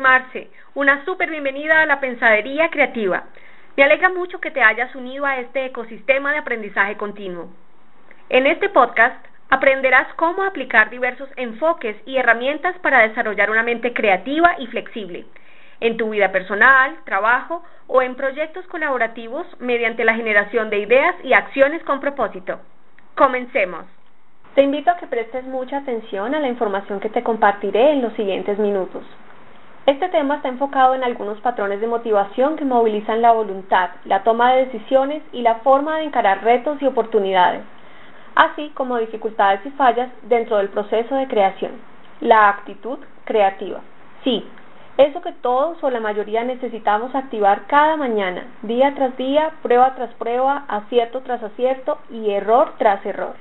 Marce, una súper bienvenida a la Pensadería Creativa. Me alegra mucho que te hayas unido a este ecosistema de aprendizaje continuo. En este podcast aprenderás cómo aplicar diversos enfoques y herramientas para desarrollar una mente creativa y flexible en tu vida personal, trabajo o en proyectos colaborativos mediante la generación de ideas y acciones con propósito. Comencemos. Te invito a que prestes mucha atención a la información que te compartiré en los siguientes minutos. Este tema está enfocado en algunos patrones de motivación que movilizan la voluntad, la toma de decisiones y la forma de encarar retos y oportunidades, así como dificultades y fallas dentro del proceso de creación. La actitud creativa. Sí, eso que todos o la mayoría necesitamos activar cada mañana, día tras día, prueba tras prueba, acierto tras acierto y error tras error.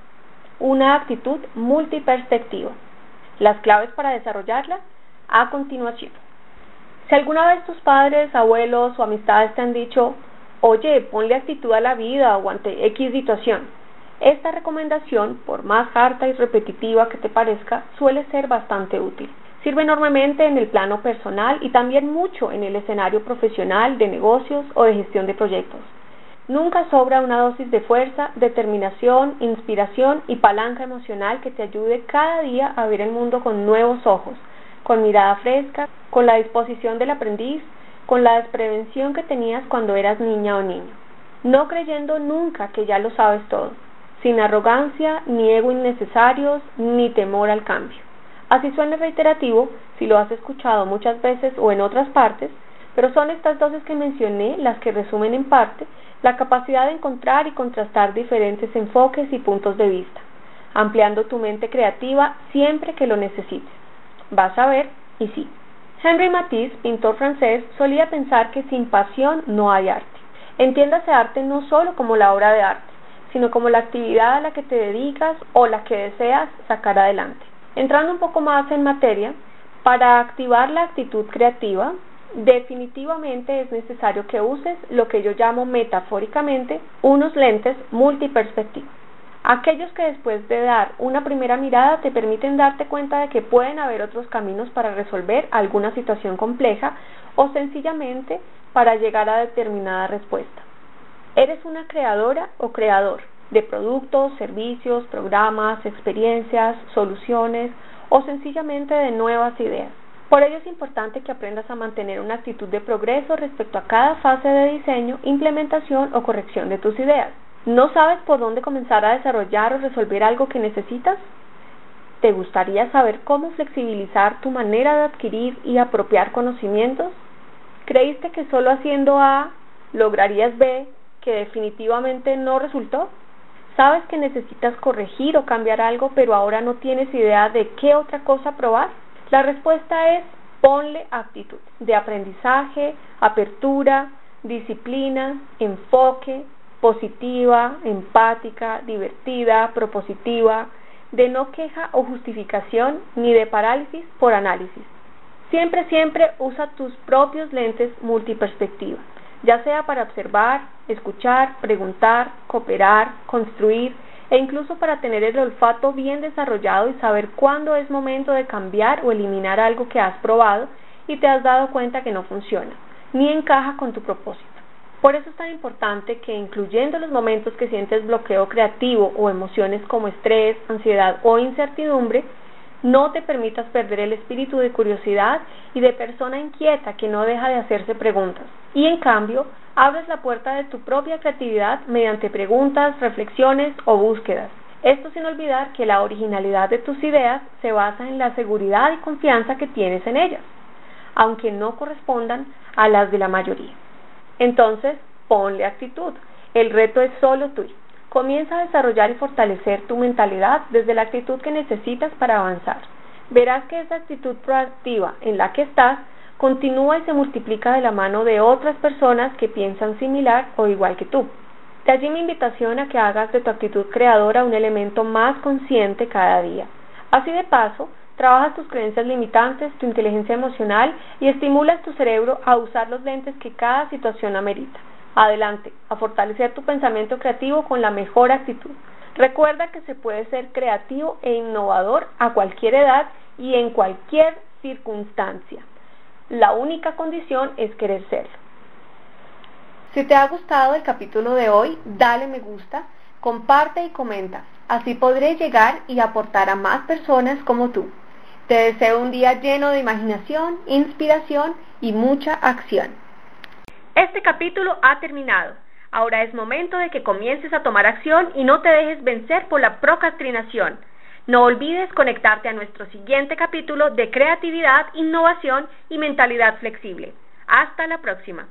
Una actitud multiperspectiva. Las claves para desarrollarla a continuación. Si alguna vez tus padres, abuelos o amistades te han dicho, oye, ponle actitud a la vida o ante X situación, esta recomendación, por más harta y repetitiva que te parezca, suele ser bastante útil. Sirve enormemente en el plano personal y también mucho en el escenario profesional de negocios o de gestión de proyectos. Nunca sobra una dosis de fuerza, determinación, inspiración y palanca emocional que te ayude cada día a ver el mundo con nuevos ojos, con mirada fresca, con la disposición del aprendiz, con la desprevención que tenías cuando eras niña o niño, no creyendo nunca que ya lo sabes todo, sin arrogancia, ni ego innecesarios, ni temor al cambio. Así suena reiterativo si lo has escuchado muchas veces o en otras partes, pero son estas dosis que mencioné las que resumen en parte la capacidad de encontrar y contrastar diferentes enfoques y puntos de vista, ampliando tu mente creativa siempre que lo necesites. Vas a ver, y sí. Henri Matisse, pintor francés, solía pensar que sin pasión no hay arte. Entiéndase arte no solo como la obra de arte, sino como la actividad a la que te dedicas o la que deseas sacar adelante. Entrando un poco más en materia, para activar la actitud creativa, definitivamente es necesario que uses lo que yo llamo metafóricamente unos lentes multiperspectivos aquellos que después de dar una primera mirada te permiten darte cuenta de que pueden haber otros caminos para resolver alguna situación compleja o sencillamente para llegar a determinada respuesta. Eres una creadora o creador de productos, servicios, programas, experiencias, soluciones o sencillamente de nuevas ideas. Por ello es importante que aprendas a mantener una actitud de progreso respecto a cada fase de diseño, implementación o corrección de tus ideas. ¿No sabes por dónde comenzar a desarrollar o resolver algo que necesitas? ¿Te gustaría saber cómo flexibilizar tu manera de adquirir y apropiar conocimientos? ¿Creíste que solo haciendo A lograrías B que definitivamente no resultó? ¿Sabes que necesitas corregir o cambiar algo pero ahora no tienes idea de qué otra cosa probar? La respuesta es ponle actitud de aprendizaje, apertura, disciplina, enfoque, positiva, empática, divertida, propositiva, de no queja o justificación, ni de parálisis por análisis. Siempre, siempre usa tus propios lentes multiperspectiva, ya sea para observar, escuchar, preguntar, cooperar, construir e incluso para tener el olfato bien desarrollado y saber cuándo es momento de cambiar o eliminar algo que has probado y te has dado cuenta que no funciona, ni encaja con tu propósito. Por eso es tan importante que incluyendo los momentos que sientes bloqueo creativo o emociones como estrés, ansiedad o incertidumbre, no te permitas perder el espíritu de curiosidad y de persona inquieta que no deja de hacerse preguntas. Y en cambio, abres la puerta de tu propia creatividad mediante preguntas, reflexiones o búsquedas. Esto sin olvidar que la originalidad de tus ideas se basa en la seguridad y confianza que tienes en ellas, aunque no correspondan a las de la mayoría. Entonces, ponle actitud. El reto es solo tuyo. Comienza a desarrollar y fortalecer tu mentalidad desde la actitud que necesitas para avanzar. Verás que esa actitud proactiva en la que estás continúa y se multiplica de la mano de otras personas que piensan similar o igual que tú. De allí mi invitación a que hagas de tu actitud creadora un elemento más consciente cada día. Así de paso, trabajas tus creencias limitantes, tu inteligencia emocional y estimulas tu cerebro a usar los lentes que cada situación amerita. Adelante, a fortalecer tu pensamiento creativo con la mejor actitud. Recuerda que se puede ser creativo e innovador a cualquier edad y en cualquier circunstancia. La única condición es querer serlo. Si te ha gustado el capítulo de hoy, dale me gusta, comparte y comenta. Así podré llegar y aportar a más personas como tú. Te deseo un día lleno de imaginación, inspiración y mucha acción. Este capítulo ha terminado. Ahora es momento de que comiences a tomar acción y no te dejes vencer por la procrastinación. No olvides conectarte a nuestro siguiente capítulo de creatividad, innovación y mentalidad flexible. Hasta la próxima.